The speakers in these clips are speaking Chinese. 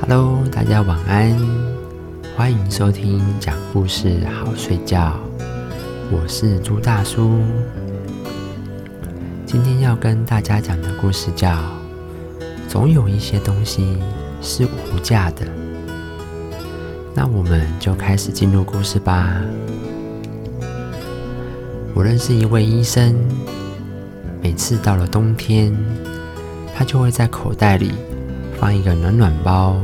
Hello，大家晚安，欢迎收听讲故事好睡觉。我是朱大叔，今天要跟大家讲的故事叫《总有一些东西是无价的》。那我们就开始进入故事吧。我认识一位医生，每次到了冬天，他就会在口袋里放一个暖暖包，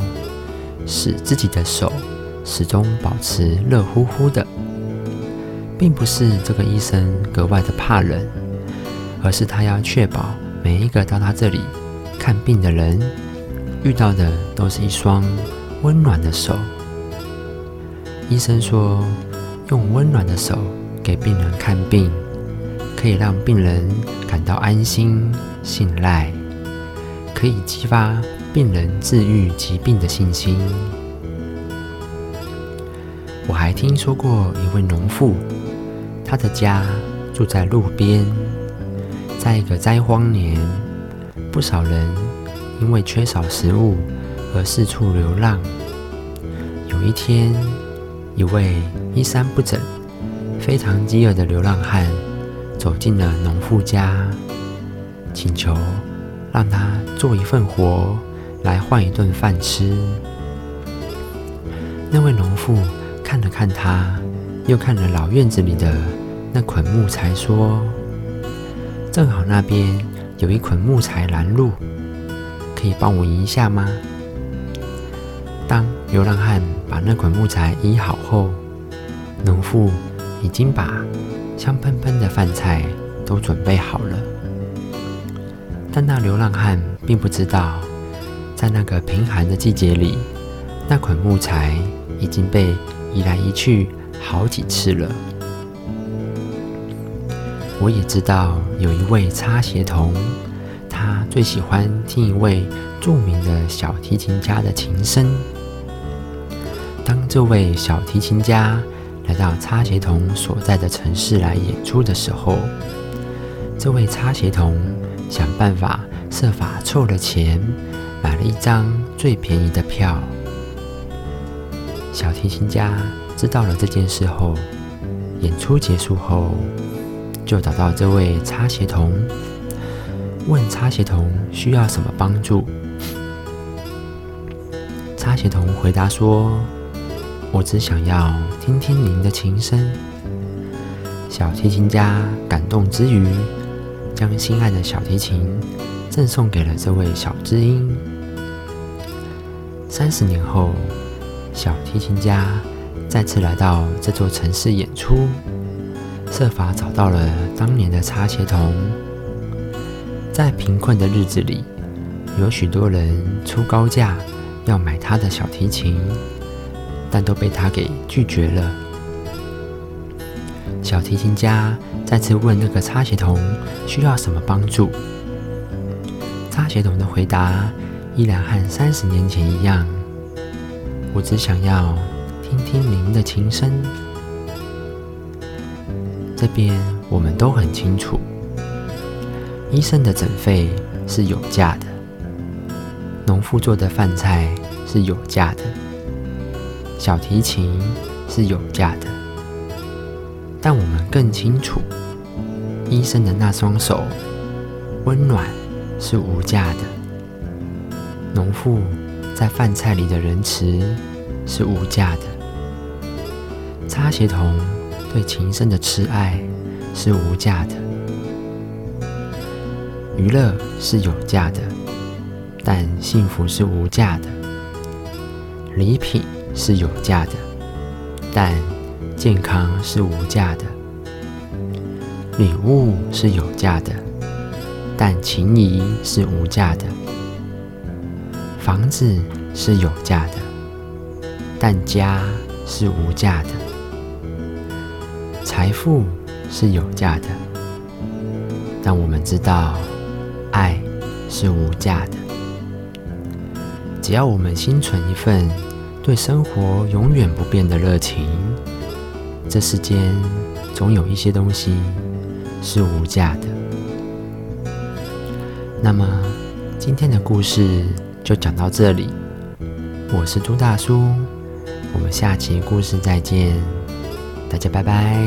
使自己的手始终保持热乎乎的。并不是这个医生格外的怕冷，而是他要确保每一个到他这里看病的人遇到的都是一双温暖的手。医生说，用温暖的手给病人看病，可以让病人感到安心、信赖，可以激发病人治愈疾病的信心。我还听说过一位农妇。他的家住在路边，在一个灾荒年，不少人因为缺少食物而四处流浪。有一天，一位衣衫不整、非常饥饿的流浪汉走进了农妇家，请求让他做一份活来换一顿饭吃。那位农妇看了看他。又看了老院子里的那捆木材，说：“正好那边有一捆木材拦路，可以帮我移一下吗？”当流浪汉把那捆木材移好后，农妇已经把香喷喷的饭菜都准备好了。但那流浪汉并不知道，在那个贫寒的季节里，那捆木材已经被移来移去。好几次了。我也知道有一位擦鞋童，他最喜欢听一位著名的小提琴家的琴声。当这位小提琴家来到擦鞋童所在的城市来演出的时候，这位擦鞋童想办法设法凑了钱，买了一张最便宜的票。小提琴家。知道了这件事后，演出结束后，就找到这位擦鞋童，问擦鞋童需要什么帮助。擦鞋童回答说：“我只想要听听您的琴声。”小提琴家感动之余，将心爱的小提琴赠送给了这位小知音。三十年后，小提琴家。再次来到这座城市演出，设法找到了当年的擦鞋童。在贫困的日子里，有许多人出高价要买他的小提琴，但都被他给拒绝了。小提琴家再次问那个擦鞋童需要什么帮助，擦鞋童的回答依然和三十年前一样：“我只想要。”听听您的琴声。这边我们都很清楚，医生的诊费是有价的，农妇做的饭菜是有价的，小提琴是有价的。但我们更清楚，医生的那双手温暖是无价的，农妇在饭菜里的仁慈是无价的。擦鞋童对琴声的痴爱是无价的，娱乐是有价的，但幸福是无价的；礼品是有价的，但健康是无价的；礼物是有价的，但情谊是无价的；房子是有价的，但家是无价的。财富是有价的，但我们知道，爱是无价的。只要我们心存一份对生活永远不变的热情，这世间总有一些东西是无价的。那么，今天的故事就讲到这里。我是朱大叔，我们下期故事再见，大家拜拜。